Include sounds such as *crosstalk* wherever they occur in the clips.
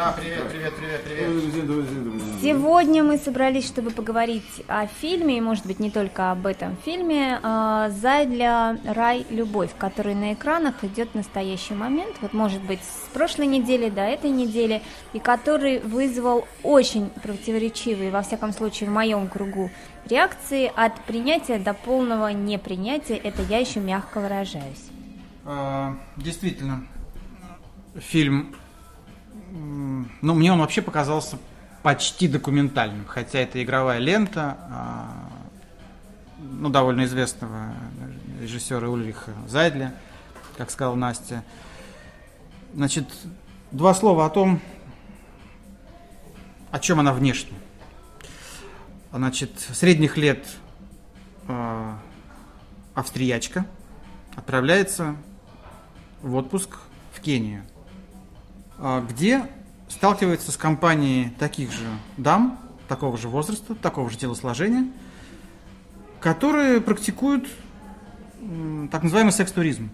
Да, привет, привет, привет, привет. Сегодня мы собрались, чтобы поговорить о фильме, и, может быть, не только об этом фильме, э, «Зайдля. Рай. Любовь», который на экранах идет в настоящий момент, вот, может быть, с прошлой недели до этой недели, и который вызвал очень противоречивые, во всяком случае, в моем кругу, реакции от принятия до полного непринятия, это я еще мягко выражаюсь. А, Действительно, фильм, ну, мне он вообще показался почти документальным, хотя это игровая лента, а, ну, довольно известного режиссера Ульриха Зайдля, как сказала Настя. Значит, два слова о том, о чем она внешне. Значит, средних лет а, австриячка отправляется в отпуск в Кению, где сталкивается с компанией таких же дам, такого же возраста, такого же телосложения, которые практикуют так называемый секс-туризм,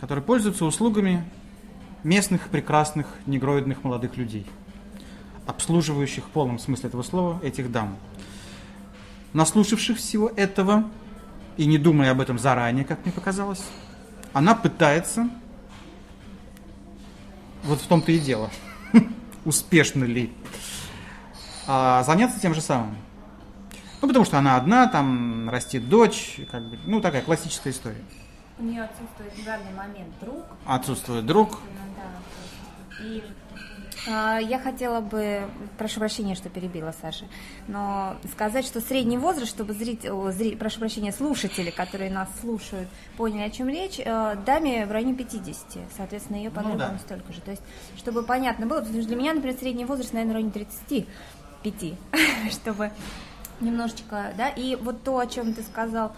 которые пользуются услугами местных прекрасных негроидных молодых людей, обслуживающих в полном смысле этого слова этих дам. Наслушавших всего этого и не думая об этом заранее, как мне показалось, она пытается, вот в том-то и дело, *laughs* успешно ли, а, заняться тем же самым. Ну, потому что она одна, там растет дочь, как бы, ну, такая классическая история. У нее отсутствует в данный момент друг, Отсутствует друг, Ну да. И я хотела бы, прошу прощения, что перебила Саша, но сказать, что средний возраст, чтобы зрители, зри- прошу прощения, слушатели, которые нас слушают, поняли, о чем речь, э, даме в районе 50, соответственно, ее подругам да. столько же. То есть, чтобы понятно было, потому что для меня, например, средний возраст, наверное, в районе 35, *laughs* чтобы немножечко, да, и вот то, о чем ты сказал,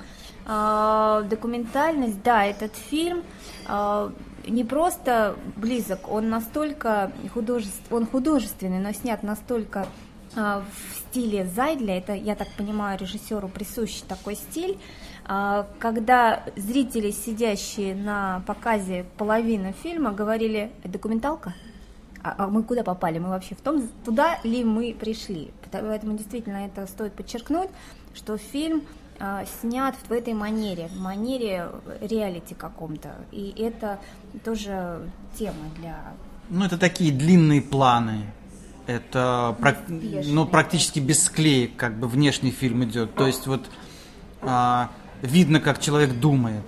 документальность, да, этот фильм э, не просто близок, он настолько художеств, он художественный, но снят настолько э, в стиле Зайдля, это, я так понимаю, режиссеру присущ такой стиль, когда зрители, сидящие на показе половины фильма, говорили «документалка?» а, а мы куда попали? Мы вообще в том, туда ли мы пришли? Поэтому действительно это стоит подчеркнуть, что фильм а, снят в этой манере, в манере реалити каком-то. И это тоже тема для... ну, это такие длинные планы, это прак- ну, практически без склеек, как бы внешний фильм идет. То есть вот а, видно, как человек думает.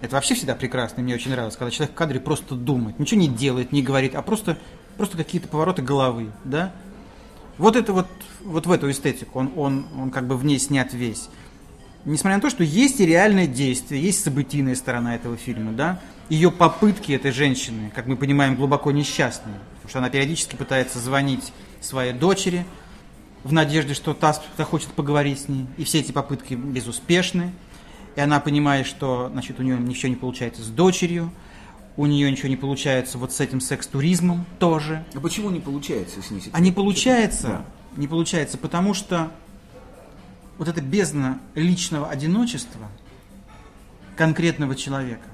Это вообще всегда прекрасно, мне очень нравилось, когда человек в кадре просто думает, ничего не делает, не говорит, а просто, просто какие-то повороты головы, да? Вот это вот, вот в эту эстетику, он, он, он как бы в ней снят весь. Несмотря на то, что есть и реальное действие, есть событийная сторона этого фильма, да, ее попытки этой женщины, как мы понимаем, глубоко несчастные, потому что она периодически пытается звонить своей дочери в надежде, что та захочет поговорить с ней, и все эти попытки безуспешны, и она понимает, что, значит, у нее ничего не получается с дочерью, у нее ничего не получается вот с этим секс-туризмом тоже, А почему не получается снизить? а не получается, Да. не получается, потому что вот эта бездна личного одиночества конкретного человека,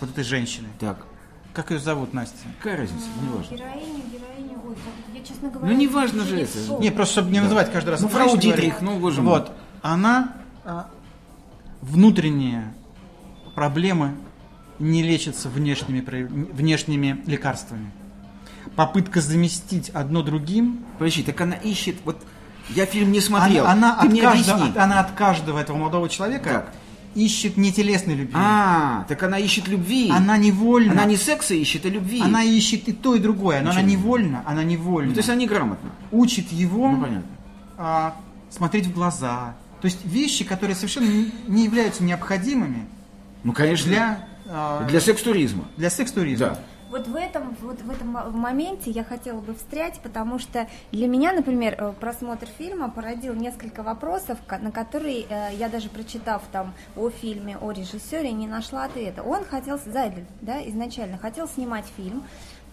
вот этой женщины, Так, как ее зовут, Настя? какая разница? Неважно. Героиня, героиня, ой, я, честно говоря... Ну, не важно же не это. Не, просто чтобы не называть каждый раз. Ну, фрау Дитрих, ну, боже мой. Вот, она а, внутренние проблемы не лечатся внешними, внешними лекарствами. Попытка заместить одно другим Подожди, так она ищет, вот я фильм не смотрел, Она, она, ты от мне каждого, от- она от каждого этого молодого человека Так. ищет не телесной любви. А, так она ищет любви. Она невольно. Она не секса ищет, а любви. Она ищет и то, и другое, но она Ничего невольно, она невольно Ну, то есть она неграмотна. учит его Ну, понятно. а, смотреть в глаза. То есть вещи, которые совершенно не- не являются необходимыми Ну, конечно, для, а, для секс-туризма. для секс-туризма. Да. Вот в этом, вот в этом мо- моменте я хотела бы встрять, потому что для меня, например, э, просмотр фильма породил несколько вопросов, на которые э, я даже прочитав там о фильме, о режиссере, не нашла ответа. Он хотел, Зайдль, да, изначально хотел снимать фильм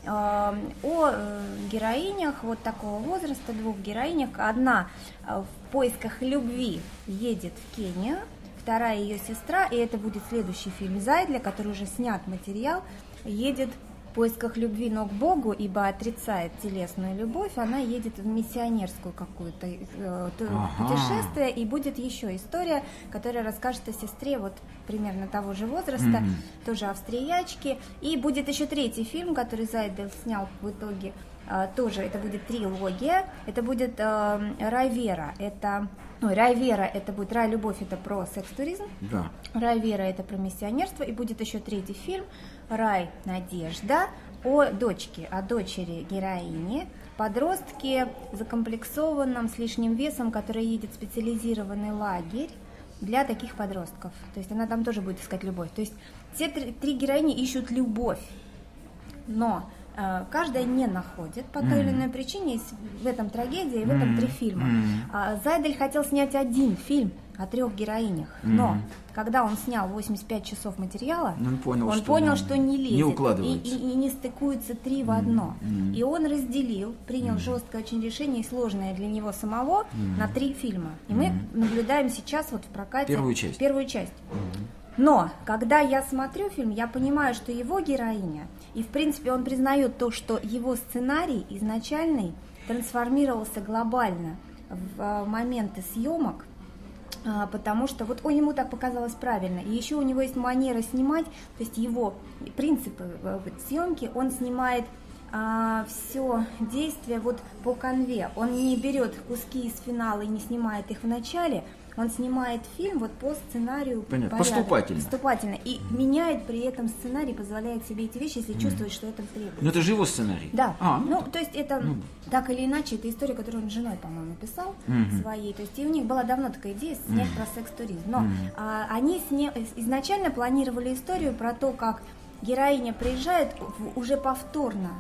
э, о э, героинях вот такого возраста, двух героинях. Одна в поисках любви едет в Кению, вторая ее сестра, и это будет следующий фильм Зайдля, который уже снят материал, едет в поисках любви, но к Богу, ибо отрицает телесную любовь, она едет в миссионерскую какую-то э, Ага. путешествие, и будет еще история, которая расскажет о сестре вот примерно того же возраста, Мгм. тоже австриячки, и будет еще третий фильм, который Зайдел снял в итоге, а, тоже это будет трилогия, это будет э, Рай Вера, это, ой, Рай Вера, это будет Рай Любовь, это про секс-туризм, Да. Рай Вера это про миссионерство, и будет еще третий фильм Рай Надежда о дочке, о дочери героини, подростке закомплексованном с лишним весом, который едет в специализированный лагерь для таких подростков. То есть она там тоже будет искать любовь. То есть все три, три героини ищут любовь, но э, каждая не находит по той или иной причине. В этом трагедия и в этом три фильма. А, Зайдель хотел снять один фильм о трех героинях, но когда он снял 85 часов материала, Ну, он понял, он что понял, не- что не лезет. не и, укладывается. и- и не стыкуются три в одно. И он разделил, принял жесткое очень решение и сложное для него самого на три фильма. И мы наблюдаем сейчас вот в прокате Первую часть. первую часть. Но, когда я смотрю фильм, я понимаю, что его героиня, и в принципе он признает то, что его сценарий изначальный трансформировался глобально в э, моменты съемок, потому что вот о, ему так показалось правильно. И еще у него есть манера снимать, то есть его принципы э, съемки, он снимает все действие вот по конве. Он не берет куски из финала и не снимает их в начале, он снимает фильм вот по сценарию Понятно, поступательно. Поступательно. И меняет при этом сценарий, позволяет себе эти вещи, если чувствует, что это требуется. Но это же его сценарий. Да. А, ну, ну, то есть это так или иначе, это история, которую он с женой, по-моему, писал Мгм. своей. То есть и у них была давно такая идея снять про секс-туризм. Но а, они сня- изначально планировали историю про то, как героиня приезжает в- уже повторно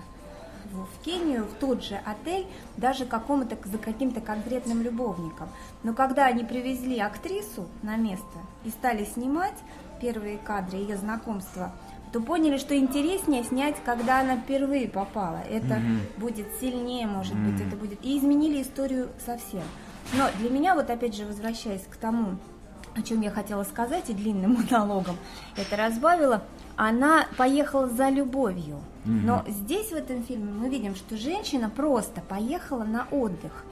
в Кению, в тот же отель, даже какому-то, за каким-то конкретным любовником. Но когда они привезли актрису на место и стали снимать первые кадры ее знакомства, то поняли, что интереснее снять, когда она впервые попала. Это будет сильнее, может быть, это будет... И изменили историю совсем. Но для меня, вот опять же, возвращаясь к тому, о чем я хотела сказать и длинным *laughs* монологом это разбавила, она поехала за любовью. Но здесь, в этом фильме, мы видим, что женщина просто поехала на отдых.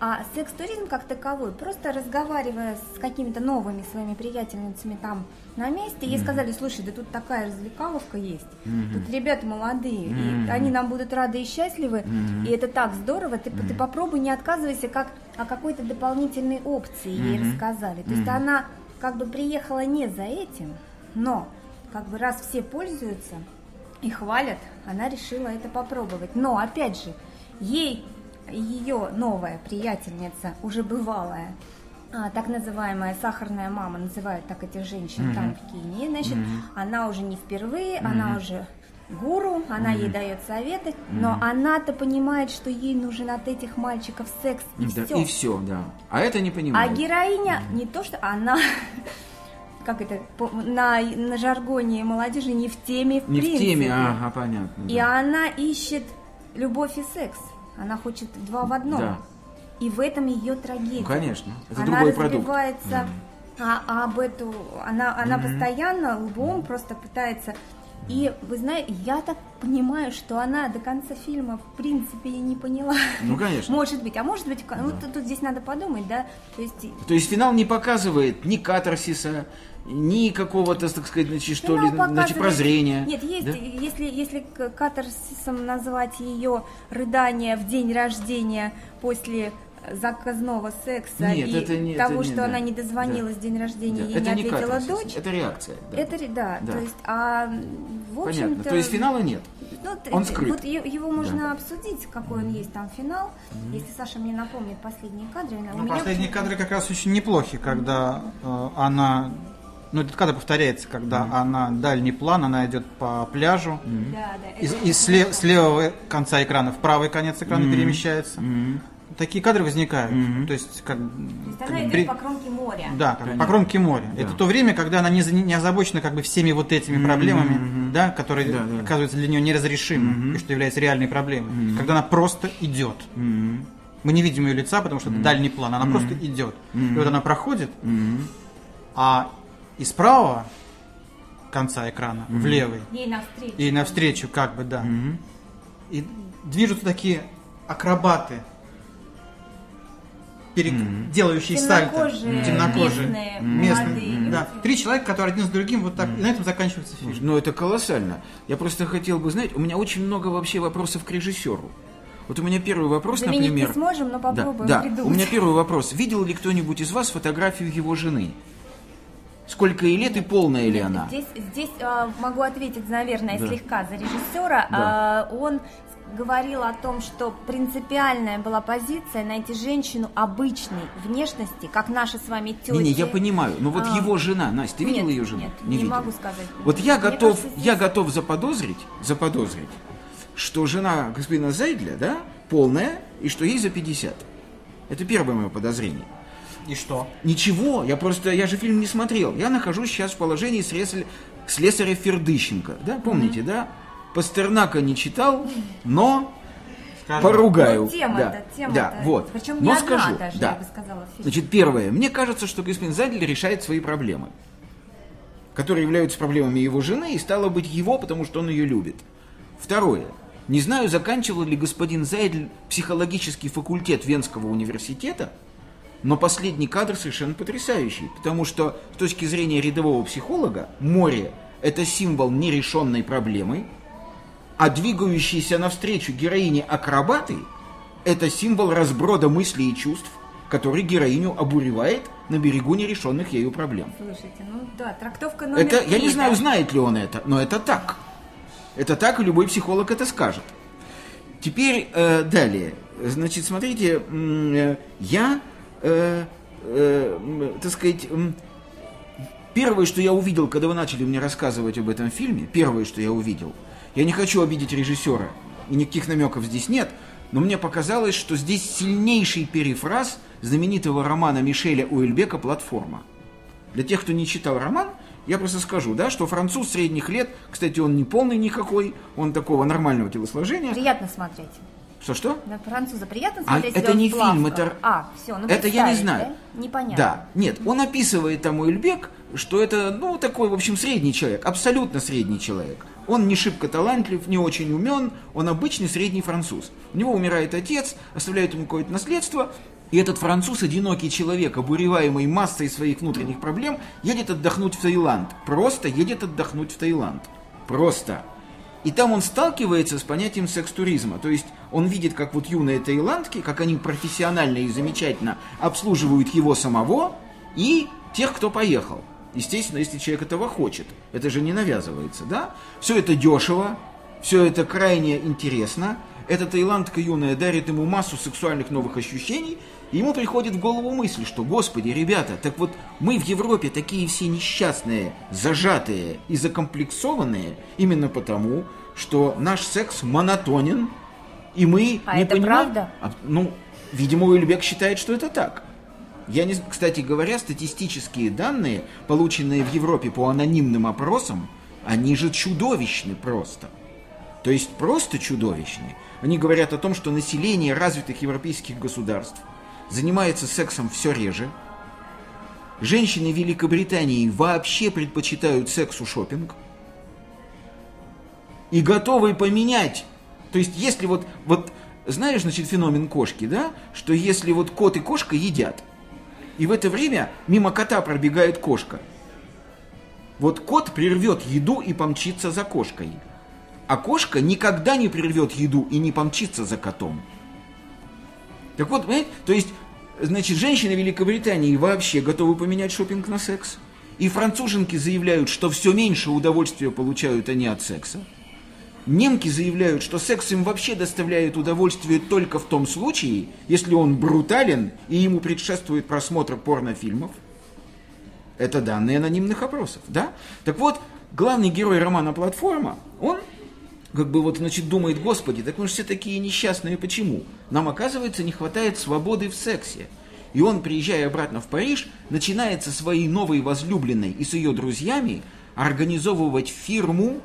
А секс-туризм как таковой, просто разговаривая с какими-то новыми своими приятельницами там на месте, ей сказали, слушай, да тут такая развлекаловка есть, тут ребята молодые, и они нам будут рады и счастливы, и это так здорово, ты, ты попробуй не отказывайся, как о какой-то дополнительной опции ей рассказали. То есть она как бы приехала не за этим, но как бы раз все пользуются и хвалят, она решила это попробовать. Но опять же, ей ее новая приятельница, уже бывалая, а, так называемая сахарная мама, называют так этих женщин там в Кении, значит, она уже не впервые, она уже гуру, она ей дает советы, но она-то понимает, что ей нужен от этих мальчиков секс и да, все. и все, да. А это не А понимает. героиня не то, что она, *laughs* как это, на, на жаргоне молодежи не в теме в Не в принципе. теме, ага, понятно. И да. она ищет любовь и секс. Она хочет два в одном. Да. И в этом ее трагедия. Ну, конечно, это она другой продукт. разбивается а, об эту, она, она постоянно лбом просто пытается. И вы знаете, я так понимаю, что она до конца фильма в принципе и не поняла. Ну, конечно. Может быть, а может быть, ну, тут, тут здесь надо подумать, да? То есть То есть финал не показывает ни катарсиса, ни какого-то, так сказать, значит, что ли, Финал значит, прозрения. Нет, есть, да? если, если катарсисом назвать ее рыдание в день рождения после заказного секса Нет, и это не- того, это не- что да. она не дозвонилась в день рождения Да, и это не ответила катарсис, дочь, это реакция. да. это да, Да. то есть, а в общем-то... Понятно. То есть финала нет. ну, Он скрыт. Вот его можно обсудить, какой он есть там финал. Если Саша мне напомнит последние кадры, у Ну, меня последние кадры как раз очень неплохи, когда э, она... Ну, этот кадр повторяется, когда она дальний план, она идет по пляжу, Да, да, из, это из сле- с левого конца экрана в правый конец экрана перемещается. Мгм. Такие кадры возникают. То есть, как, То есть как она идет при- по кромке моря. Да, как Понятно. по кромке моря. Да. Это то время, когда она не, не озабочена как бы всеми вот этими проблемами, да, которые Да, да. оказываются для нее неразрешимы, и что является реальной проблемой. Когда она просто идет. Мгм. Мы не видим ее лица, потому что это дальний план. Она просто идет. И вот она проходит, Мгм. а и справа конца экрана, в левый. Ей навстречу. И навстречу, как бы, да. И движутся такие акробаты, перек- делающие сальто. Темнокожие, Темнокожие. местные, Местные, молодые да. Три человека, которые один с другим, вот так, и на этом заканчивается фильм. Ну, это колоссально. Я просто хотел бы знать, у меня очень много вообще вопросов к режиссеру. Вот у меня первый вопрос, Заменить не например... сможем, но Да, попробуем да. придумать. У меня первый вопрос. Видел ли кто-нибудь из вас фотографию его жены? Сколько ей лет и полная ли она? Здесь, здесь а, могу ответить, наверное, Да. слегка за режиссера. Да. А, он говорил о том, что принципиальная была позиция найти женщину обычной внешности, как наши с вами тети. Не, не, я понимаю. Но вот А. его жена, Настя, ты Нет, ее жену? нет, не видел. могу сказать. Вот я Мне готов, кажется, я здесь- готов заподозрить, заподозрить, что жена господина Зайдля, да, полная, и что ей за 50. Это первое мое подозрение. И что? Ничего, я просто, я же фильм не смотрел. Я нахожусь сейчас в положении слесаря, слесаря Фердыщенко, да, помните, да? Пастернака не читал, но Скажем. поругаю. Ну, тема-то, да, тема-то. да, вот. Причем но не одна скажу, даже, да. я бы сказала, в фильме. Значит, первое. Мне кажется, что господин Зайдель решает свои проблемы, которые являются проблемами его жены, и стало быть его, потому что он ее любит. Второе. Не знаю, заканчивал ли господин Зайдель психологический факультет Венского университета, но последний кадр совершенно потрясающий, потому что с точки зрения рядового психолога море – это символ нерешенной проблемы, а двигающиеся навстречу героине акробаты – это символ разброда мыслей и чувств, который героиню обуревает на берегу нерешенных ею проблем. Слушайте, ну да, трактовка номер Это, я три, не знаю, да. знает ли он это, но это так. Это так, и любой психолог это скажет. Теперь э, далее. Значит, смотрите, э, я, э, э, так сказать, первое, что я увидел, когда вы начали мне рассказывать об этом фильме, первое, что я увидел, я не хочу обидеть режиссера, и никаких намеков здесь нет, но мне показалось, что здесь сильнейший перефраз знаменитого романа Мишеля Уэльбека «Платформа». Для тех, кто не читал роман, я просто скажу, да, что француз средних лет, кстати, он не полный никакой, он такого нормального телосложения. Приятно смотреть. Что-что? На француза приятно А смотреть, это если он не в фильм, это- А, все, ну это я не знаю. да? Непонятно. Да, нет, он описывает там Уэльбек, что это, ну, такой, в общем, средний человек, абсолютно средний человек. Он не шибко талантлив, не очень умен, он обычный средний француз. У него умирает отец, оставляет ему какое-то наследство, и этот француз, одинокий человек, обуреваемый массой своих внутренних проблем, едет отдохнуть в Таиланд. Просто едет отдохнуть в Таиланд. Просто. И там он сталкивается с понятием секс-туризма. То есть он видит, как вот юные таиландки, как они профессионально и замечательно обслуживают его самого и тех, кто поехал. Естественно, если человек этого хочет. Это же не навязывается, да? Все это дешево, все это крайне интересно. Эта таиландка юная дарит ему массу сексуальных новых ощущений, и ему приходит в голову мысль, что, господи, ребята, так вот мы в Европе такие все несчастные, зажатые и закомплексованные именно потому, что наш секс монотонен, и мы А не это понимаем... правда? А, ну, видимо, Уэльбек считает, что это так. Я не, кстати говоря, статистические данные, полученные в Европе по анонимным опросам, они же чудовищны просто. То есть просто чудовищны. Они говорят о том, что население развитых европейских государств занимается сексом все реже. Женщины Великобритании вообще предпочитают сексу шопинг и готовы поменять. То есть, если вот, вот знаешь, значит, феномен кошки, да, что если вот кот и кошка едят, и в это время мимо кота пробегает кошка, вот кот прервет еду и помчится за кошкой, а кошка никогда не прервет еду и не помчится за котом. Так вот, понимаете, то есть, значит, женщины Великобритании вообще готовы поменять шопинг на секс. И француженки заявляют, что все меньше удовольствия получают они от секса. Немки заявляют, что секс им вообще доставляет удовольствие только в том случае, если он брутален и ему предшествует просмотр порнофильмов. Это данные анонимных опросов, да? Так вот, главный герой романа «Платформа», он как бы вот, значит, думает, господи, так мы же все такие несчастные, почему? Нам, оказывается, не хватает свободы в сексе. И он, приезжая обратно в Париж, начинает со своей новой возлюбленной и с ее друзьями организовывать фирму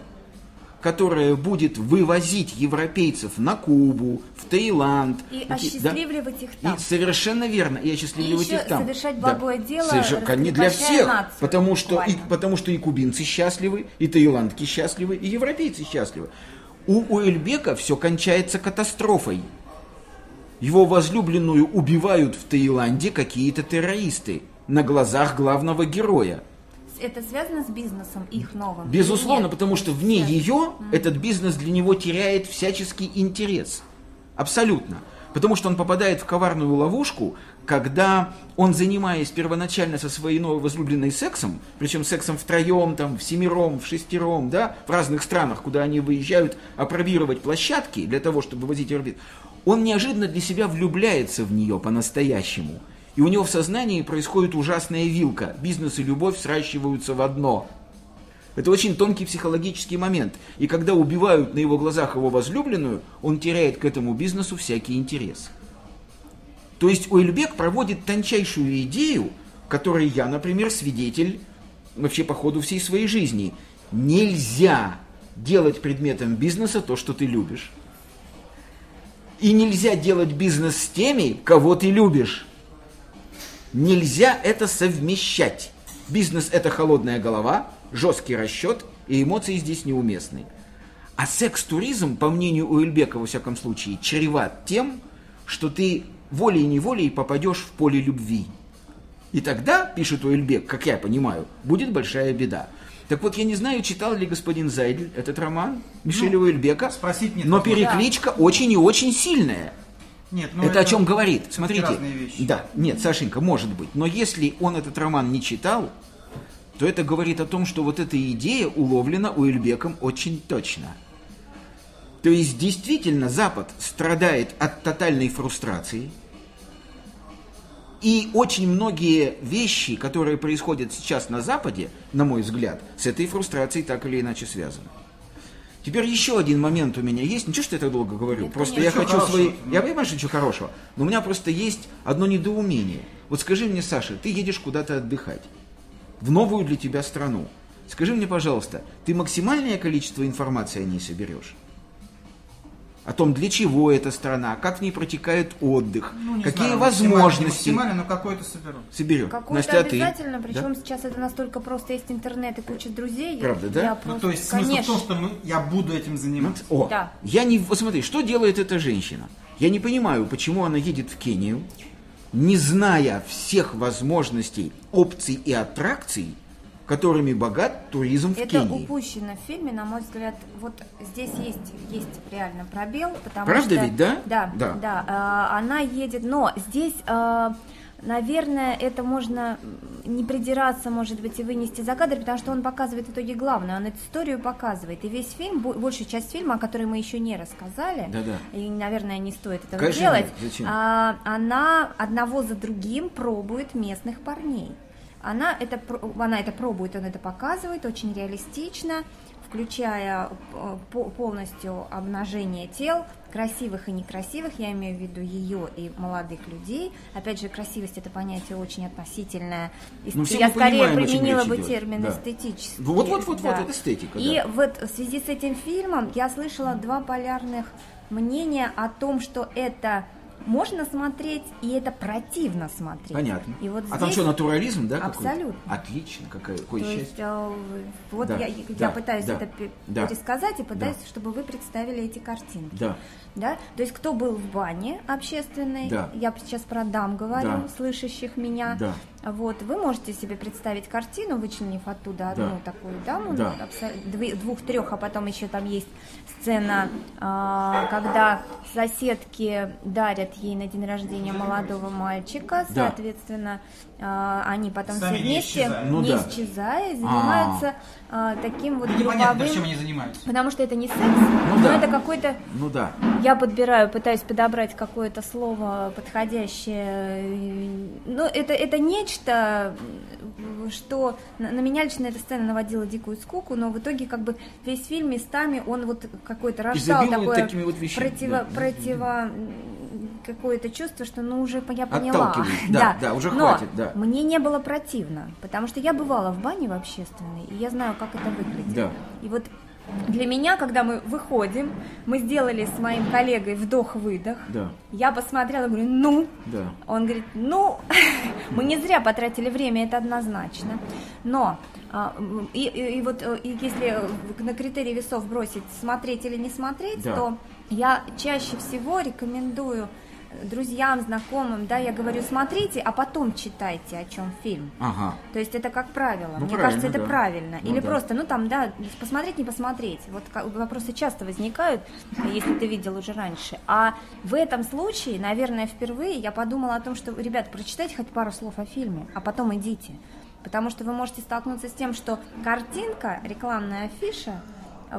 которая будет вывозить европейцев на Кубу, в Таиланд. И осчастливливать их там. И совершенно верно, и осчастливливать И еще их там. совершать благое дело, не для всех, нацию, потому что, и, потому что и кубинцы счастливы, и таиландки счастливы, и европейцы счастливы. У Уэльбека все кончается катастрофой. Его возлюбленную убивают в Таиланде какие-то террористы на глазах главного героя. Это связано с бизнесом их новым? Безусловно, Нет. потому что вне ее этот бизнес для него теряет всяческий интерес. Абсолютно. Потому что он попадает в коварную ловушку, когда он, занимаясь первоначально со своей новой возлюбленной сексом, причем сексом втроем, там, в семером, в шестером, да, в разных странах, куда они выезжают опробировать площадки для того, чтобы вывозить орбит, он неожиданно для себя влюбляется в нее по-настоящему. И у него в сознании происходит ужасная вилка. Бизнес и любовь сращиваются в одно. Это очень тонкий психологический момент. И когда убивают на его глазах его возлюбленную, он теряет к этому бизнесу всякий интерес. То есть Уэльбек проводит тончайшую идею, которой я, например, свидетель вообще по ходу всей своей жизни. Нельзя делать предметом бизнеса то, что ты любишь. И нельзя делать бизнес с теми, кого ты любишь. Нельзя это совмещать. Бизнес – это холодная голова, жесткий расчет, и эмоции здесь неуместны. А секс-туризм, по мнению Уэльбека, во всяком случае, чреват тем, что ты волей-неволей попадешь в поле любви. И тогда, пишет Уэльбек, как я понимаю, будет большая беда. Так вот, я не знаю, читал ли господин Зайдель этот роман Мишеля Уэльбека, спросить нет но перекличка очень и очень сильная. Нет, ну это, о чем говорит? Смотрите. разные вещи. Да, нет, Сашенька, может быть. Но если он этот роман не читал, то это говорит о том, что вот эта идея уловлена Уэльбеком очень точно. То есть действительно Запад страдает от тотальной фрустрации. И очень многие вещи, которые происходят сейчас на Западе, на мой взгляд, с этой фрустрацией так или иначе связаны. Теперь еще один момент у меня есть. Ничего, что я так долго говорю. Нет, просто я хочу Хорошего. свои... Я понимаю, что ничего хорошего. Но у меня просто есть одно недоумение. Вот скажи мне, Саша, ты едешь куда-то отдыхать. В новую для тебя страну. Скажи мне, пожалуйста, ты максимальное количество информации о ней соберешь? О том, для чего эта страна, как в ней протекает отдых, Ну, не какие знаю, возможности Максимально, но какой-то соберу. соберешь. Какое-то Настя, а ты? обязательно, Да? причем сейчас это настолько просто, есть интернет и куча друзей. я- Правда, да? Я Ну, просто, то есть смысл в конечно. том, что мы, я буду этим заниматься. О, Да. я не... Вот смотри, что делает эта женщина? Я не понимаю, почему она едет в Кению, не зная всех возможностей, опций и аттракций, которыми богат туризм в Это Кении. упущено в фильме, на мой взгляд. Вот здесь есть, есть реально пробел, потому Правда что... ведь, да? Да, Да. да. а, она едет, но здесь, а, наверное, это можно не придираться, может быть, и вынести за кадр, потому что он показывает в итоге главное, он эту историю показывает. И весь фильм, бо- большая часть фильма, о которой мы еще не рассказали, Да-да. и, наверное, не стоит этого Конечно делать, нет, зачем? а, она одного за другим пробует местных парней. Она это, она это пробует, он это показывает очень реалистично, включая э, по- полностью обнажение тел, красивых и некрасивых, я имею в виду ее и молодых людей. Опять же, красивость это понятие очень относительное. Ну, я скорее понимаем, применила бы идет. термин Да. эстетический. Вот, вот, вот, да. вот, эстетика. И да. вот в связи с этим фильмом я слышала два полярных мнения о том, что это можно смотреть, и это противно смотреть. Понятно. И вот А там здесь- что, натурализм, да? какой-то? Абсолютно. Отлично, какое, какое То счастье. есть, э, вот Да, я, я да, пытаюсь да, это да, пересказать и пытаюсь, да. чтобы вы представили эти картинки. Да. Да? То есть, кто был в бане общественной, Да. я сейчас про дам говорю, Да. слышащих меня. Да. Вот, вы можете себе представить картину, вычленив оттуда одну Да. такую даму, Да. ну, двух-трех, а потом еще там есть сцена, а, когда соседки дарят ей на день рождения молодого мальчика, Да. соответственно, а, они потом Сами все не вместе, исчезая. Ну не да. исчезая, занимаются а, таким вот Непонятно, групповым... чем они занимаются. Потому что это не секс, Ну но да. это какой-то Ну да. я подбираю, пытаюсь подобрать какое-то слово подходящее. Ну, это, это нечто, что на, на меня лично эта сцена наводила дикую скуку, но в итоге как бы весь фильм местами он вот какой-то рождал такое вот вещами, противо, да. противо какое-то чувство, что ну уже я поняла. Отталкивает. *laughs* Да, да, уже Но хватит, да. мне не было противно, потому что я бывала в бане в общественной, и я знаю, как это выглядит. Да. И вот для меня, когда мы выходим, мы сделали с моим коллегой вдох-выдох. Да. Я посмотрела, говорю, ну. Да. Он говорит, ну, *laughs* мы не зря потратили время, это однозначно. Но а, и, и- и вот э, и если на критерии весов бросить смотреть или не смотреть, Да. то я чаще всего рекомендую друзьям, знакомым, да, я говорю, смотрите, а потом читайте, о чем фильм. Ага. То есть это как правило. Ну, Мне кажется, это да. правильно. Ну, Или да. просто, ну там, да, посмотреть, не посмотреть. Вот вопросы часто возникают, если ты видел уже раньше. А в этом случае, наверное, впервые я подумала о том, что, ребят, прочитайте хоть пару слов о фильме, а потом идите. Потому что вы можете столкнуться с тем, что картинка, рекламная афиша,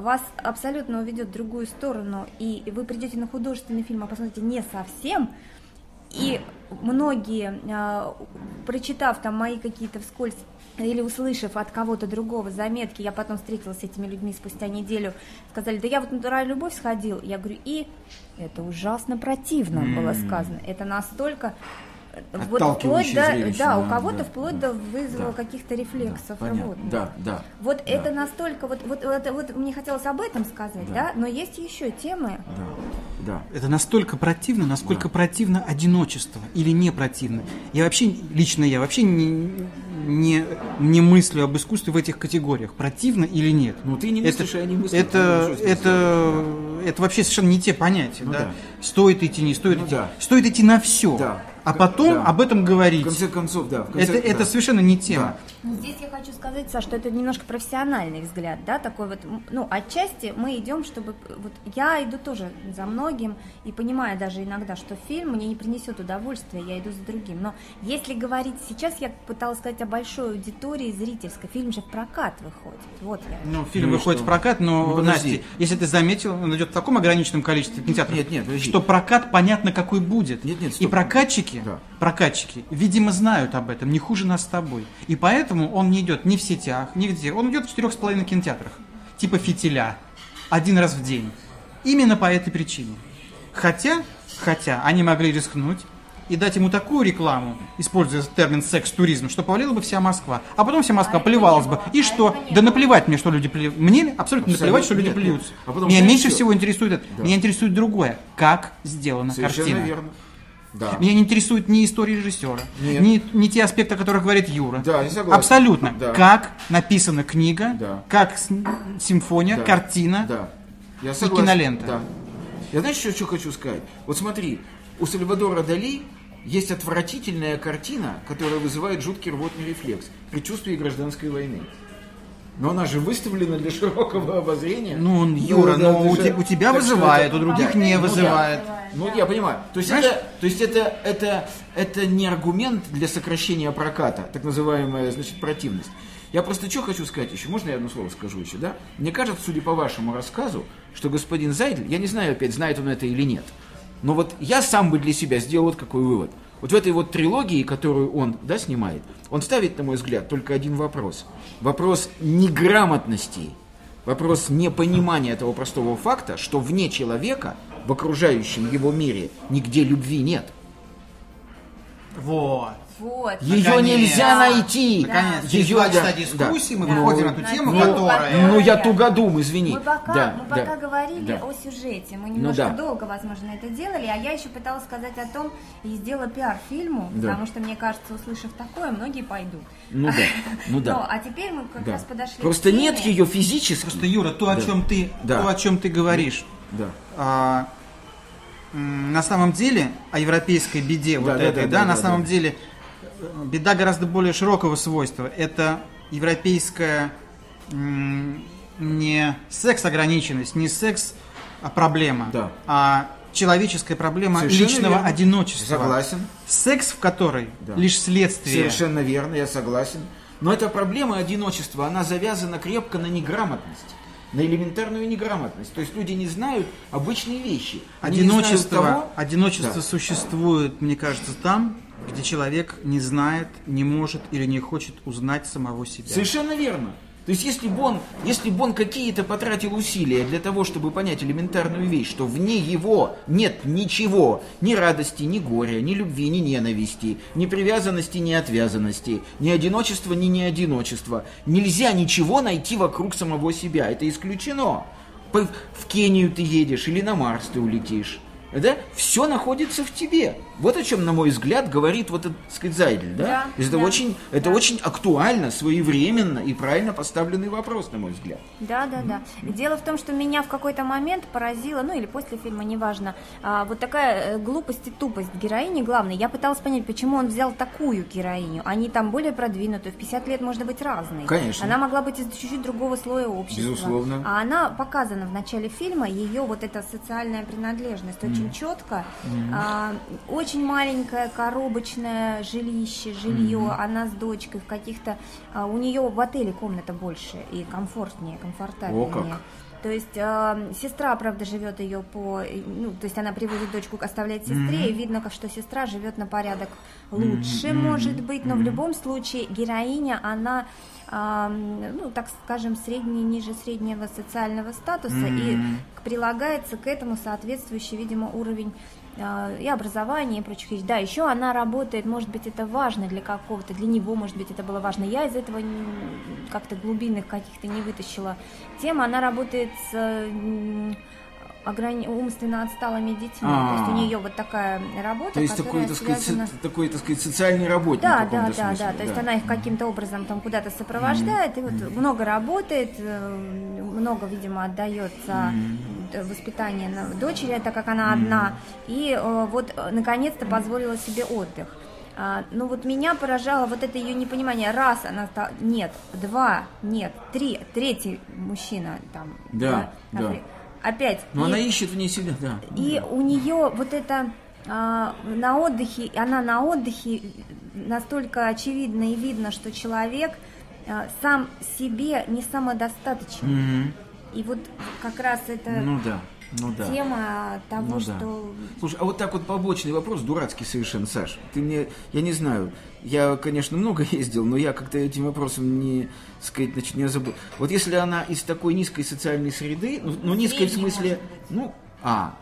вас абсолютно уведет в другую сторону, и вы придете на художественный фильм, а посмотрите не совсем, и многие, а, прочитав там мои какие-то вскользь или услышав от кого-то другого заметки, я потом встретилась с этими людьми спустя неделю, сказали, да я вот на «Натуральную любовь» сходил. Я говорю, и это ужасно противно было сказано. Это настолько... Вот вплоть до, зрелище, да, у да, кого-то да, вплоть да, до вызвало да, каких-то рефлексов понятно. рвотных. Да, да. Вот да. это настолько, вот, вот, вот, вот мне хотелось об этом сказать, Да. да, но есть еще темы, Да, да. Это настолько противно, насколько противно одиночество или не противно. Я вообще, лично я вообще не, не, не мыслю об искусстве в этих категориях. Противно или нет. Ну, ты не это, мыслишь, а они мыслят. Это, здесь это, это вообще совершенно не те понятия. Ну да? да. Стоит идти, не стоит Ну идти. да. Стоит идти на все. Да. А потом Да. об этом говорить. В конце концов, да. в конце- это, это да. совершенно не тема. Ну, Здесь я хочу сказать, Саш, что это немножко профессиональный взгляд, да, такой вот, ну, отчасти мы идем, чтобы, вот я иду тоже за многим и понимаю даже иногда, что фильм мне не принесет удовольствия, я иду за другим, но если говорить, сейчас я пыталась сказать о большой аудитории зрительской, фильм же в прокат выходит, вот я. Ну, фильм Ну выходит что? в прокат, но, Ну, подожди. Настя, если ты заметил, он идет в таком ограниченном количестве кинотеатров, Нет, нет, подожди. что прокат понятно какой будет. Нет, нет, И стоп. Прокатчики, Да. прокатчики, видимо, знают об этом, не хуже нас с тобой. И поэтому он не идет ни в сетях, нигде. Он идет в четырех с половиной кинотеатрах. Типа фитиля. Один раз в день. Именно по этой причине. Хотя, хотя они могли рискнуть и дать ему такую рекламу, используя термин секс-туризм, что повалила бы вся Москва. А потом вся Москва А плевалась бы. И а что? Да наплевать мне, что люди плюют. Мне абсолютно наплевать, что люди Абсолютно нет, плюются. нет. А потом, Меня меньше что? всего интересует это. Да. Меня интересует другое. Как сделана Совершенно картина. верно. Да. Меня не интересует ни история режиссера, Нет. ни, ни те аспекты, о которых говорит Юра. Да, я согласен. Абсолютно. Да. Как написана книга, Да. как симфония, Да. картина. Да. Я согласен. кинолента. Да. Я знаешь, что, что хочу сказать? Вот смотри, у Сальвадора Дали есть отвратительная картина, которая вызывает жуткий рвотный рефлекс. Предчувствие гражданской войны. Но она же выставлена для широкого обозрения. Ну, он, Юра, да, но у, же- у тебя так вызывает, это- у других Да. не Ну да. вызывает. Ну, я понимаю. То есть, Знаешь- это, то есть это, это, это не аргумент для сокращения проката, так называемая, значит, противность. Я просто что хочу сказать еще, можно я одно слово скажу еще, да? Мне кажется, судя по вашему рассказу, что господин Зайдель, я не знаю опять, знает он это или нет, но вот я сам бы для себя сделал вот какой вывод. Вот в этой вот трилогии, которую он, да, снимает, он ставит, на мой взгляд, только один вопрос. Вопрос неграмотности, вопрос непонимания этого простого факта, что вне человека, в окружающем его мире, нигде любви нет. Вот. Вот. Ее Наконец. нельзя найти. Наконец, через Её- два да, часа дискуссии мы да. выходим Ну, на эту тему, ну, которая... Ну, я тугодум, извини. Мы пока, Да, мы пока да, говорили да. о сюжете, мы Ну немножко да. долго, возможно, это делали, а я еще пыталась сказать о том и сделала пиар фильму, Да. потому что, мне кажется, услышав такое, многие пойдут. Ну да, ну да. *laughs* Но, а теперь мы как Да. раз подошли Просто к теме. нет ее физически. Просто, Юра, то, о Да. чем ты, Да. то, о чем ты говоришь, Да. а, на самом деле о европейской беде вот Да, да, этой, да, да, да, на да, самом да. деле беда гораздо более широкого свойства. Это европейская не секс-ограниченность, не секс-проблема, Да. а человеческая проблема Совершенно личного верно. одиночества. Согласен. Секс в которой Да. лишь следствие. Совершенно верно, я согласен. Но эта проблема одиночества, она завязана крепко на неграмотность. На элементарную неграмотность. То есть люди не знают обычные вещи. Они Одиночество, того- одиночество Да. существует, мне кажется, там, где человек не знает, не может или не хочет узнать самого себя. Совершенно верно. То есть если бы он, если бы он какие-то потратил усилия для того, чтобы понять элементарную вещь, что вне его нет ничего, ни радости, ни горя, ни любви, ни ненависти, ни привязанности, ни отвязанности, ни одиночества, ни неодиночества, нельзя ничего найти вокруг самого себя, это исключено. В Кению ты едешь или на Марс ты улетишь да, все находится в тебе. Вот о чем, на мой взгляд, говорит вот этот, так сказать, Зайдель, да? Да, это да, очень, это да. очень актуально, своевременно и правильно поставленный вопрос, на мой взгляд. Да, да, да. Дело в том, что меня в какой-то момент поразило, ну или после фильма, неважно, а, вот такая э, глупость и тупость героини главной. Я пыталась понять, почему он взял такую героиню. Они там более продвинутые, в 50 лет можно быть разной. Конечно. Она могла быть из чуть-чуть другого слоя общества. Безусловно. А она показана в начале фильма, ее вот эта социальная принадлежность очень четко. А, очень маленькое коробочное жилище, жилье, она с дочкой в каких-то... а, у нее в отеле комната больше и комфортнее, комфортабельнее. О, как. То есть э, сестра, правда, живет ее по, ну, то есть она приводит дочку, оставляет сестре, и видно, что сестра живет на порядок лучше, может быть, но в любом случае героиня, она, а, ну, так скажем, средний, ниже среднего социального статуса, и к- прилагается к этому соответствующий, видимо, уровень и образования, и прочих вещей. Да, еще она работает, может быть, это важно для какого-то, для него, может быть, это было важно. Я из этого как-то глубинных каких-то не вытащила тему. Она работает с ограни- умственно отсталыми детьми. То есть у нее вот такая работа, То есть такой, так сказать, связана... со- такой, так сказать, социальный работник Да, да, да, смысле, да. То есть она их каким-то образом там куда-то сопровождает, и вот много работает, э, много, видимо, отдается э, воспитание дочери, так как она одна, и э, вот э, наконец-то позволила себе отдых. А, ну вот меня поражало вот это ее непонимание. Раз она стала, нет, два, нет, три, третий мужчина там. Да, да. афри- Опять. Но И- она ищет вне себя, да. и у нее вот это а, на отдыхе, она на отдыхе настолько очевидно и видно, что человек а, сам себе не самодостаточен. Мгм. И вот как раз это Ну да, ну да. тема того, Ну да. что Слушай, а вот так вот побочный вопрос, дурацкий совершенно, Саш. Ты мне, я не знаю, я, конечно, много *laughs* ездил, но я как-то этим вопросом не, сказать, значит, не забыл. Вот если она из такой низкой социальной среды, ну, ну, низкой в смысле, может быть. ну, а,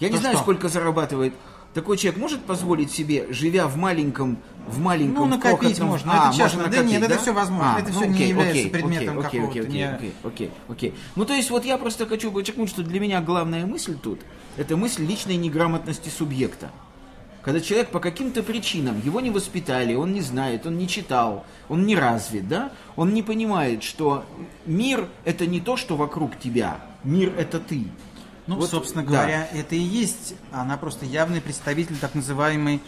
я не То знаю, что? сколько зарабатывает. Такой человек может позволить себе, живя в маленьком, в маленьком, Ну, накопить крохотном- можно, А, это можно Да нет, накопить, это всё возможно, А, это ну, всё не окей, является окей, предметом окей, окей, какого-то окей, не- окей, окей, окей. Ну, то есть, вот я просто хочу подчеркнуть, что для меня главная мысль тут – это мысль личной неграмотности субъекта. Когда человек по каким-то причинам, его не воспитали, он не знает, он не читал, он не развит, да? Он не понимает, что мир – это не то, что вокруг тебя, мир – это ты. Ну, Вот, собственно да. говоря, это и есть. Она просто явный представитель так называемой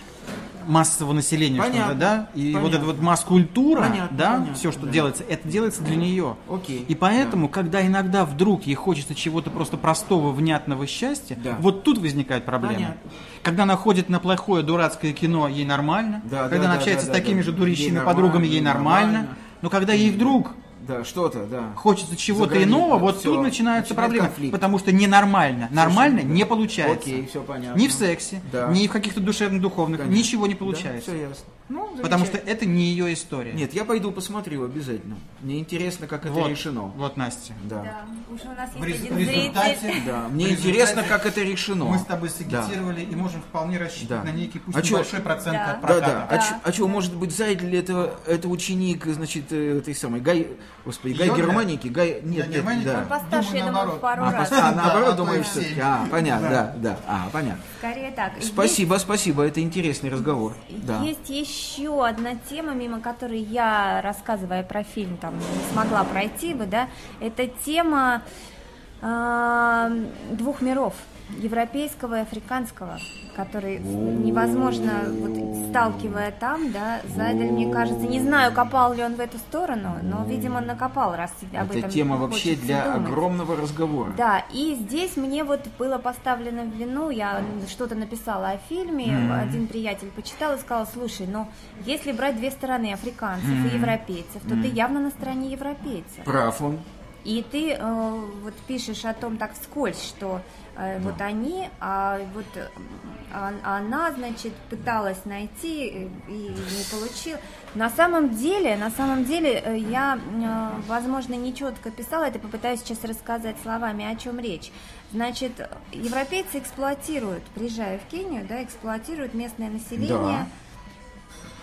массового населения, что Понятно, ли, да? И вот понятно. эта вот масс-культура, Понятно, да, понятно, все, что да. делается, это делается для нее. Окей, И поэтому, когда иногда вдруг ей хочется чего-то просто простого, внятного счастья, Да. вот тут возникает проблема. Понятно. Когда она ходит на плохое дурацкое кино, ей нормально. Да, когда да, она да, общается да, с такими да, же да. дурищими Ей подругами, ей нормально. нормально. Но когда ей вдруг Да, что-то, да. хочется чего-то иного, вот всё, тут начинается начинает проблема. конфликт. Потому что ненормально. Нормально Совершенно не получается. Окей, все понятно. Ни в сексе, Да. ни в каких-то душевно-духовных, Конечно. ничего не Да, получается. все ясно. Ну, Потому что это не ее история. Нет, я пойду посмотрю обязательно. Мне интересно, как это вот, решено. Вот, Настя. Да. Да, уж у нас В есть рез- один в результате зритель. Да, *laughs* мне В интересно, результате как это решено. Мы с тобой Да. сагитировали и можем вполне рассчитывать Да. на некий, пусть А чё? небольшой процент Да. от Да, проката. да. А, Да. чё- а что, может быть, Зайдель это, это ученик, значит, э, этой самой Гай, господи, Гай Йода? Германики, Гай, нет, нет, Германики? да. Он Постарше, я думаю, в пару А, раз. А, наоборот, а думаю, все-таки. семь. А, понятно, да, да. А, понятно. Скорее так. Спасибо, спасибо, это интересный разговор. Да. Есть еще одна тема, мимо которой я, рассказывая про фильм, там не смогла пройти бы, да, это тема а, двух миров, европейского и африканского, который невозможно, вот, сталкивая там, да, Зайдель, мне кажется, не знаю, копал ли он в эту сторону, но, видимо, накопал, раз об Это этом тема вообще для думать. огромного разговора. Да, и здесь мне вот было поставлено в вину, я что-то написала о фильме, один приятель почитал и сказал, слушай, ну, если брать две стороны, африканцев и европейцев, то ты явно на стороне европейцев. Прав он. И ты э, вот пишешь о том так вскользь, что э, вот они, а вот э, а- она, значит, пыталась найти э, и не получила. На самом деле, на самом деле, э, я, возможно, не четко писала это, попытаюсь сейчас рассказать словами, о чем речь. Значит, европейцы эксплуатируют, приезжая в Кению, да, эксплуатируют местное население, Да.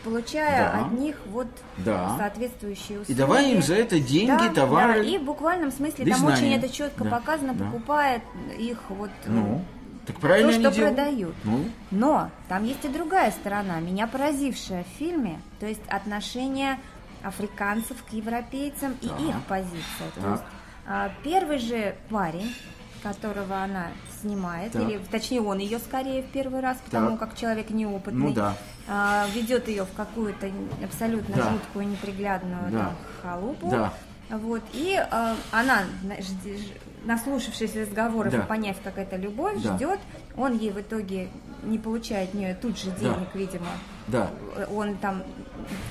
Получая Да. от них вот Да. соответствующие услуги. И давая им за это деньги, Да, товары. да, и в буквальном смысле да там очень знания. это четко Да, показано, да. покупает их вот Ну, так правильно то, что делают. продают. Ну, Но там есть и другая сторона, меня поразившая в фильме, то есть отношение африканцев к европейцам и Так. их позиция. То есть а, первый же парень, которого она снимает, Так. или точнее он ее скорее в первый раз, потому Так. как человек неопытный, Ну да. а, ведет ее в какую-то абсолютно Да. жуткую, неприглядную Да. там, халупу. Да. Вот, и а, она, наслушавшись разговоров Да. и поняв, как это любовь, Да. ждет, он ей в итоге не получает от нее тут же денег, видимо. да. Он там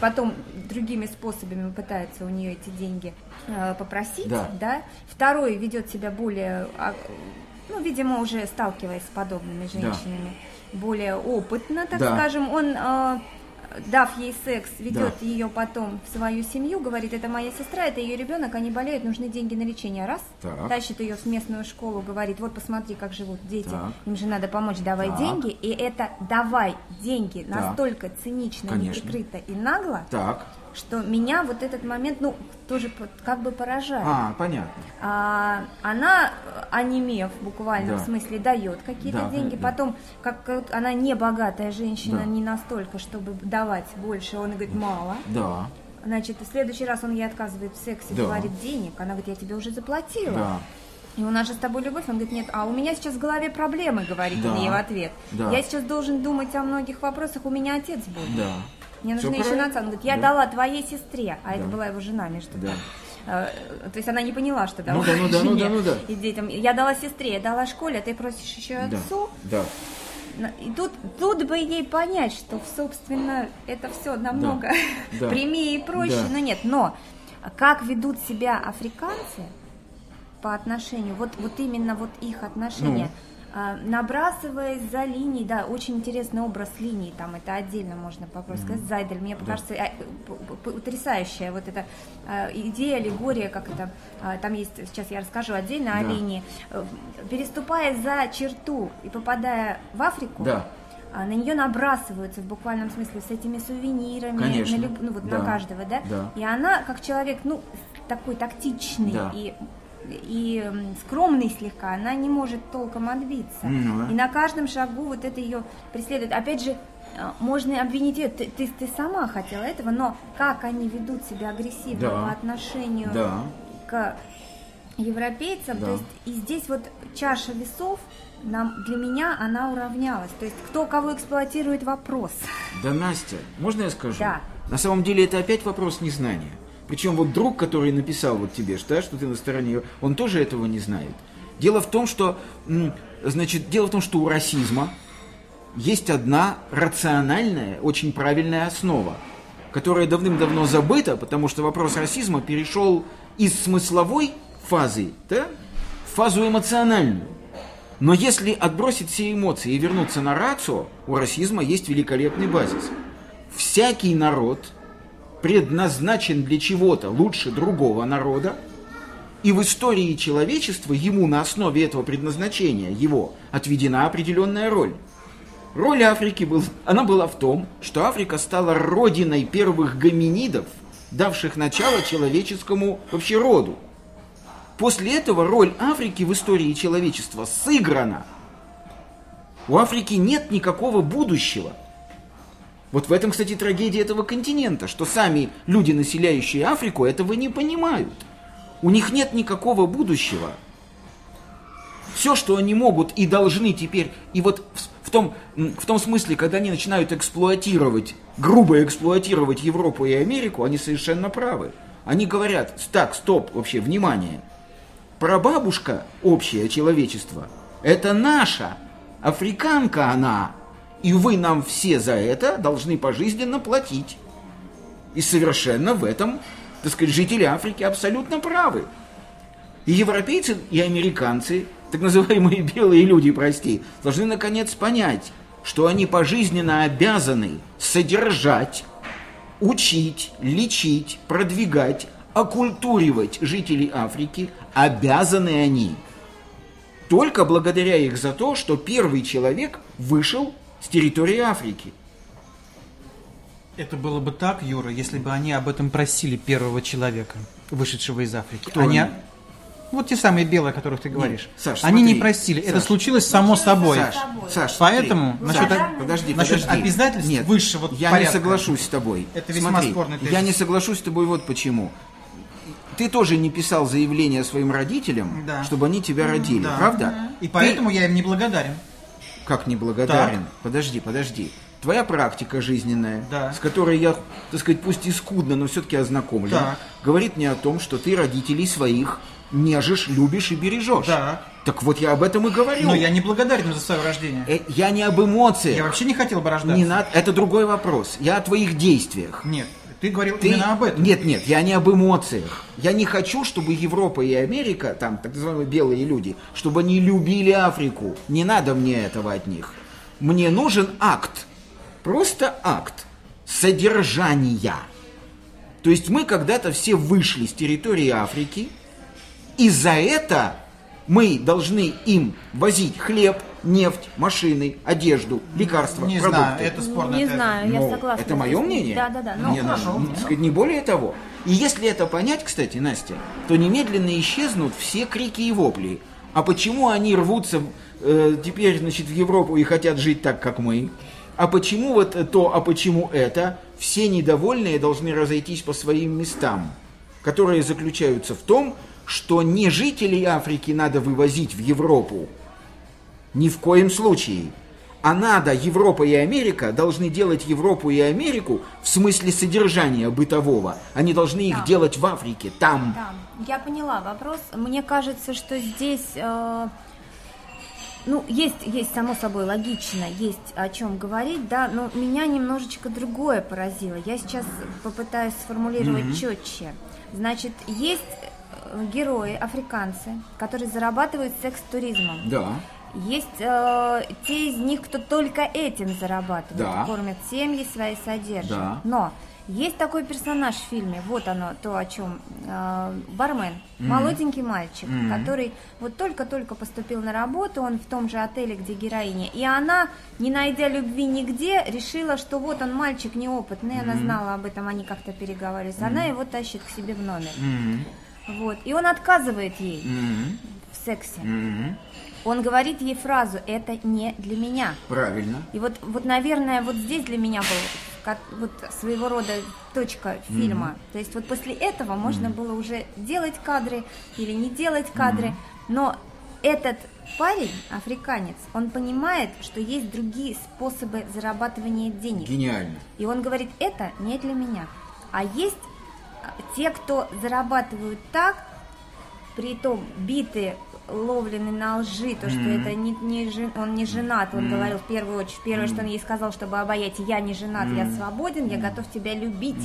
потом другими способами пытается у нее эти деньги э, попросить, Да. Второй ведет себя более, а, ну, видимо, уже сталкиваясь с подобными женщинами, более опытно, так Да. скажем, он э, дав ей секс, ведет Да. ее потом в свою семью, говорит, это моя сестра, это ее ребенок, они болеют, нужны деньги на лечение. Раз, Так. тащит ее в местную школу, говорит, вот посмотри, как живут дети, Так. им же надо помочь, давай Так. деньги. И это давай деньги Так. настолько цинично, Конечно. неприкрыто и нагло, Так. Что меня вот этот момент, ну, тоже как бы поражает. А, понятно. А, она, э, онемев в буквальном Да. смысле, дает какие-то Да, деньги. да. Потом, как, как она не богатая женщина, Да. не настолько, чтобы давать больше, он говорит, мало. Да. Значит, в следующий раз он ей отказывает в сексе, Да. говорит денег. Она говорит, я тебе уже заплатила. Да. И у нас же с тобой любовь. Он говорит, нет, а у меня сейчас в голове проблемы, говорит Да. он ей в ответ. Да. Я сейчас должен думать о многих вопросах, у меня отец будет. Да. Мне Всё нужно еще правильно. Он говорит, я Да. дала твоей сестре, а это Да. была его жена, между Да. прочим. Э, То есть она не поняла, что дала Ну да, ну да, ну жене да, ну да. *laughs* и детям. Я дала сестре, я дала школе, а ты просишь еще Да. отцу. Да. И тут, тут бы ей понять, что, собственно, это все намного *laughs* Да. прямее и проще, Да. но нет. Но как ведут себя африканцы по отношению, вот, вот именно вот их отношения, Ну. А, набрасываясь за линии, да, очень интересный образ линий, там это отдельно можно попробовать сказать, Зайдель, мне кажется, а, п- п- потрясающая вот эта а, идея, аллегория, как это, а, там есть, сейчас я расскажу отдельно о Да. линии, Э, переступая за черту и попадая в Африку, Да. а, на нее набрасываются в буквальном смысле с этими сувенирами, Конечно. на люб- ну вот Да. на каждого, да? Да. И она, как человек, ну, такой тактичный Да. и и м, скромный слегка, она не может толком отбиться. Да. И на каждом шагу вот это ее преследует. Опять же, э, можно обвинить ее, ты, ты, ты сама хотела этого, но как они ведут себя агрессивно Да. по отношению Да. к европейцам, Да. то есть и здесь вот чаша весов нам, для меня она уравнялась. То есть кто кого эксплуатирует вопрос. Да, Настя, можно я скажу? Да. На самом деле это опять вопрос незнания. Причем вот друг, который написал вот тебе, что, да, что ты на стороне, он тоже этого не знает. Дело в том, что, значит, дело в том, что у расизма есть одна рациональная, очень правильная основа, которая давным-давно забыта, потому что вопрос расизма перешел из смысловой фазы да, в фазу эмоциональную. Но если отбросить все эмоции и вернуться на рацио, у расизма есть великолепный базис. Всякий народ предназначен для чего-то лучше другого народа, и в истории человечества ему на основе этого предназначения его отведена определенная роль. Роль Африки был, она была в том, что Африка стала родиной первых гоминидов, давших начало человеческому вообще роду. После этого роль Африки в истории человечества сыграна. У Африки нет никакого будущего. Вот в этом, кстати, трагедия этого континента, что сами люди, населяющие Африку, этого не понимают. У них нет никакого будущего. Все, что они могут и должны теперь, и вот в, том, в том смысле, когда они начинают эксплуатировать, грубо эксплуатировать Европу и Америку, они совершенно правы. Они говорят, так, стоп, вообще, внимание, прабабушка общее человечество, это наша, африканка она, и вы нам все за это должны пожизненно платить. И совершенно в этом, так сказать, жители Африки абсолютно правы. И европейцы, и американцы, так называемые *laughs* белые люди, прости, должны наконец понять, что они пожизненно обязаны содержать, учить, лечить, продвигать, окультуривать жителей Африки, обязаны они только благодаря их за то, что первый человек вышел с территории Африки. Это было бы так, Юра, если бы они об этом просили первого человека, вышедшего из Африки. Кто они... они? Вот те самые белые, о которых ты говоришь. Саш, они смотри. не просили. Это Саш. случилось само собой. Саш, Саш, Поэтому смотри. насчет- Саш, подожди, насчет подожди. обязательств Нет, высшего я порядка. не соглашусь с тобой. Это весьма Смотри, спорный тезис. Я не соглашусь с тобой вот почему. Ты тоже не писал заявление своим родителям, Да. чтобы они тебя родили, Да. правда? И Ты- поэтому я им не благодарен. Как неблагодарен? Подожди, подожди. Твоя практика жизненная, Да. с которой я, так сказать, пусть и скудно, но все-таки ознакомлен, Так. говорит мне о том, что ты родителей своих нежишь, любишь и бережешь. Да. Так вот я об этом и говорю. Но я не благодарен за свое рождение. Э, я не об эмоциях. Я вообще не хотел бы рождаться. Не надо, это другой вопрос. Я о твоих действиях. Нет, ты говорил Ты- именно об этом. Нет, нет, я не об эмоциях. Я не хочу, чтобы Европа и Америка, там, так называемые белые люди, чтобы они любили Африку. Не надо мне этого от них. Мне нужен акт. Просто акт содержания. То есть мы когда-то все вышли с территории Африки, и за это мы должны им возить хлеб, нефть, машины, одежду, лекарства, Не продукты. знаю, это спорная Не знаю, я Ну, согласна. Это мое мнение? Да, да, да. Ну, Не, ну, хорошо. ну, сказать, не более того. И если это понять, кстати, Настя, то немедленно исчезнут все крики и вопли. А почему они рвутся э, теперь, значит, в Европу и хотят жить так, как мы? А почему вот то, а почему это? Все недовольные должны разойтись по своим местам, которые заключаются в том, что не жителей Африки надо вывозить в Европу, ни в коем случае. А надо, Европа и Америка должны делать Европу и Америку в смысле содержания бытового. Они должны их Да. делать в Африке, там. Да, я поняла вопрос. Мне кажется, что здесь, э, ну, есть, есть, само собой, логично, есть о чем говорить, да, но меня немножечко другое поразило. Я сейчас попытаюсь сформулировать четче. Значит, есть э, герои, африканцы, которые зарабатывают секс-туризмом. Да. Есть э, те из них, кто только этим зарабатывает, Да. кормят семьи свои, содержат. Да. Но есть такой персонаж в фильме, вот оно, то, о чем э, бармен, молоденький мальчик, который вот только-только поступил на работу, он в том же отеле, где героиня, и она, не найдя любви нигде, решила, что вот он мальчик неопытный, она знала об этом, они как-то переговаривались, она его тащит к себе в номер. Мгм. Вот, и он отказывает ей Мгм. в сексе. Мгм. Он говорит ей фразу «это не для меня». Правильно. И вот, вот, наверное, вот здесь для меня был как, вот своего рода точка фильма. То есть вот после этого можно было уже делать кадры или не делать кадры, но этот парень, африканец, он понимает, что есть другие способы зарабатывания денег. Гениально. И он говорит, это не для меня. А есть те, кто зарабатывают так, при том биты ловлены на лжи, то, что это не, не жен- он не женат, он говорил в первую очередь, первое, что он ей сказал, чтобы обаять, я не женат, я свободен, я готов тебя любить.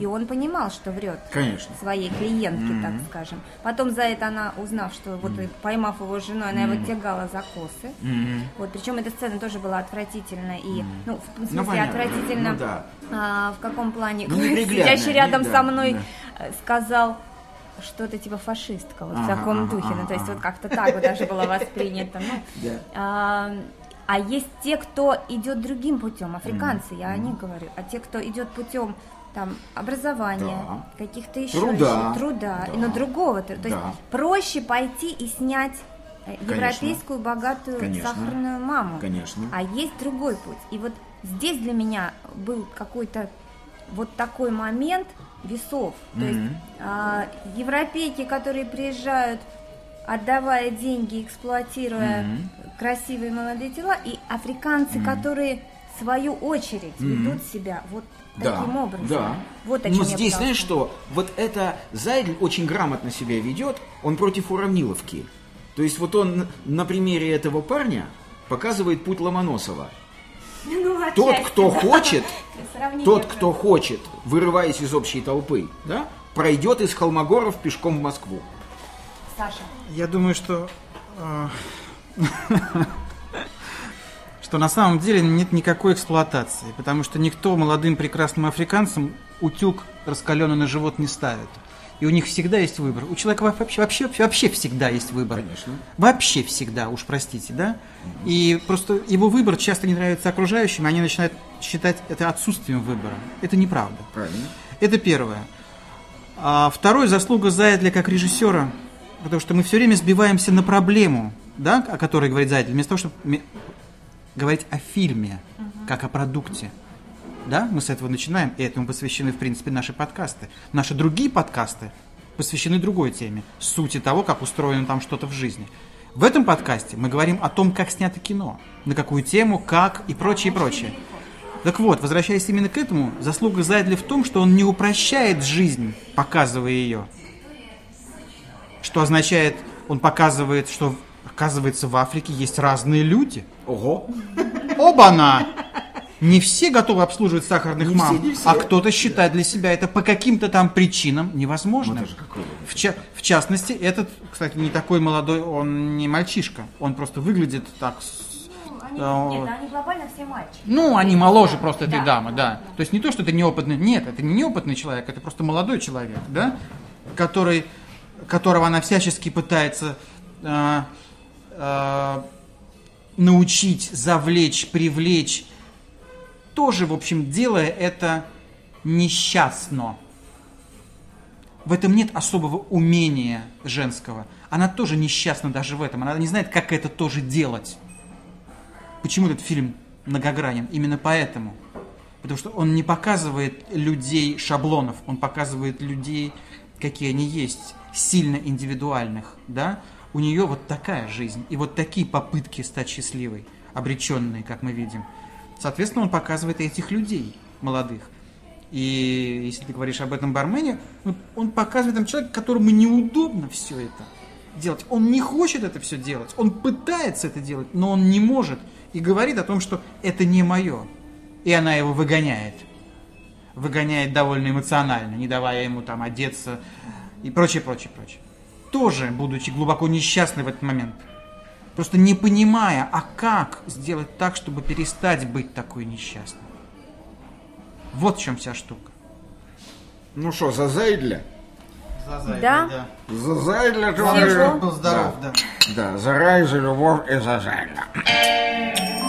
И он понимал, что врет Конечно. своей клиентке, так скажем. Потом за это она, узнав, что вот и поймав его женой, она его тягала за косы. Мгм. Вот, причем эта сцена тоже была отвратительна и, ну, в смысле, Ну, понятно. отвратительно. Ну, да. А, в каком плане? Ну, *laughs* Сидящий рядом да, со мной да. э, сказал что-то типа фашистка, вот в Ага, таком ага, духе. Ну, то есть ага. вот как-то так вот даже было воспринято. Ну, Да. а, а есть те, кто идет другим путем, африканцы, я о них говорю, а те, кто идет путем там образования, Да. каких-то еще Труда. еще, труда, Да. но другого, то, то есть Да. проще пойти и снять э, Конечно. европейскую богатую Конечно. сахарную маму. Конечно. А есть другой путь. И вот здесь для меня был какой-то вот такой момент весов. То есть а, европейки, которые приезжают, отдавая деньги, эксплуатируя красивые молодые тела, и африканцы, которые в свою очередь ведут себя вот Да, таким образом. да. Вот о Но чем я здесь, знаешь что, вот это Зайдль очень грамотно себя ведет, он против уравниловки. То есть вот он на примере этого парня показывает путь Ломоносова. Ну, Тот, отчасти, кто хочет, *laughs* тот, кто хочет, вырываясь из общей толпы, да, пройдет из Холмогоров пешком в Москву. Саша. Я думаю, что... э, *laughs* Что на самом деле нет никакой эксплуатации, потому что никто молодым прекрасным африканцам утюг раскаленный на живот не ставит. И у них всегда есть выбор. У человека вообще, вообще, вообще всегда есть выбор. Конечно. Вообще всегда, уж простите, да? И просто его выбор часто не нравится окружающим, и они начинают считать это отсутствием выбора. Это неправда. Правильно. Это первое. А второе, заслуга Зайдля как режиссера, потому что мы все время сбиваемся на проблему, да, о которой говорит Зайдль, вместо того, чтобы говорить о фильме, как о продукте. Да, мы с этого начинаем, и этому посвящены, в принципе, наши подкасты. Наши другие подкасты посвящены другой теме, сути того, как устроено там что-то в жизни. В этом подкасте мы говорим о том, как снято кино, на какую тему, как и прочее, и прочее. Так вот, возвращаясь именно к этому, заслуга Зайдля в том, что он не упрощает жизнь, показывая ее. Что означает, он показывает, что, оказывается, в Африке есть разные люди. Ого. Оба-на! Не все готовы обслуживать сахарных Не мам, все, не все. а кто-то считает для себя это по каким-то там причинам невозможным. Ну, в, ча- в частности, этот, кстати, не такой молодой, он не мальчишка, он просто выглядит так... с- Они, а, нет, они глобально все мальчики. ну, они моложе просто этой Да. дамы, да. То есть не то, что это неопытный, нет, это не неопытный человек, это просто молодой человек, да, который, которого она всячески пытается а, а, научить, завлечь, привлечь. Тоже, в общем, делая это несчастно. В этом нет особого умения женского. Она тоже несчастна даже в этом. Она не знает, как это тоже делать. Почему этот фильм многогранен? Именно поэтому. Потому что он не показывает людей шаблонов, он показывает людей, какие они есть, сильно индивидуальных, да? У нее вот такая жизнь, и вот такие попытки стать счастливой, обреченные, как мы видим. Соответственно, он показывает этих людей молодых. И если ты говоришь об этом бармене, ну, он показывает там человека, которому неудобно все это делать. Он не хочет это все делать. Он пытается это делать, но он не может. И говорит о том, что это не мое. И она его выгоняет. Выгоняет довольно эмоционально, не давая ему там одеться и прочее, прочее, прочее. Тоже, будучи глубоко несчастной в этот момент. Просто не понимая, а как сделать так, чтобы перестать быть такой несчастной. Вот в чем вся штука. Ну что, за Зайдля? Да. За Зайдля, Всего. Был здоров, да. Да, за рай, за любовь и за Зайдля.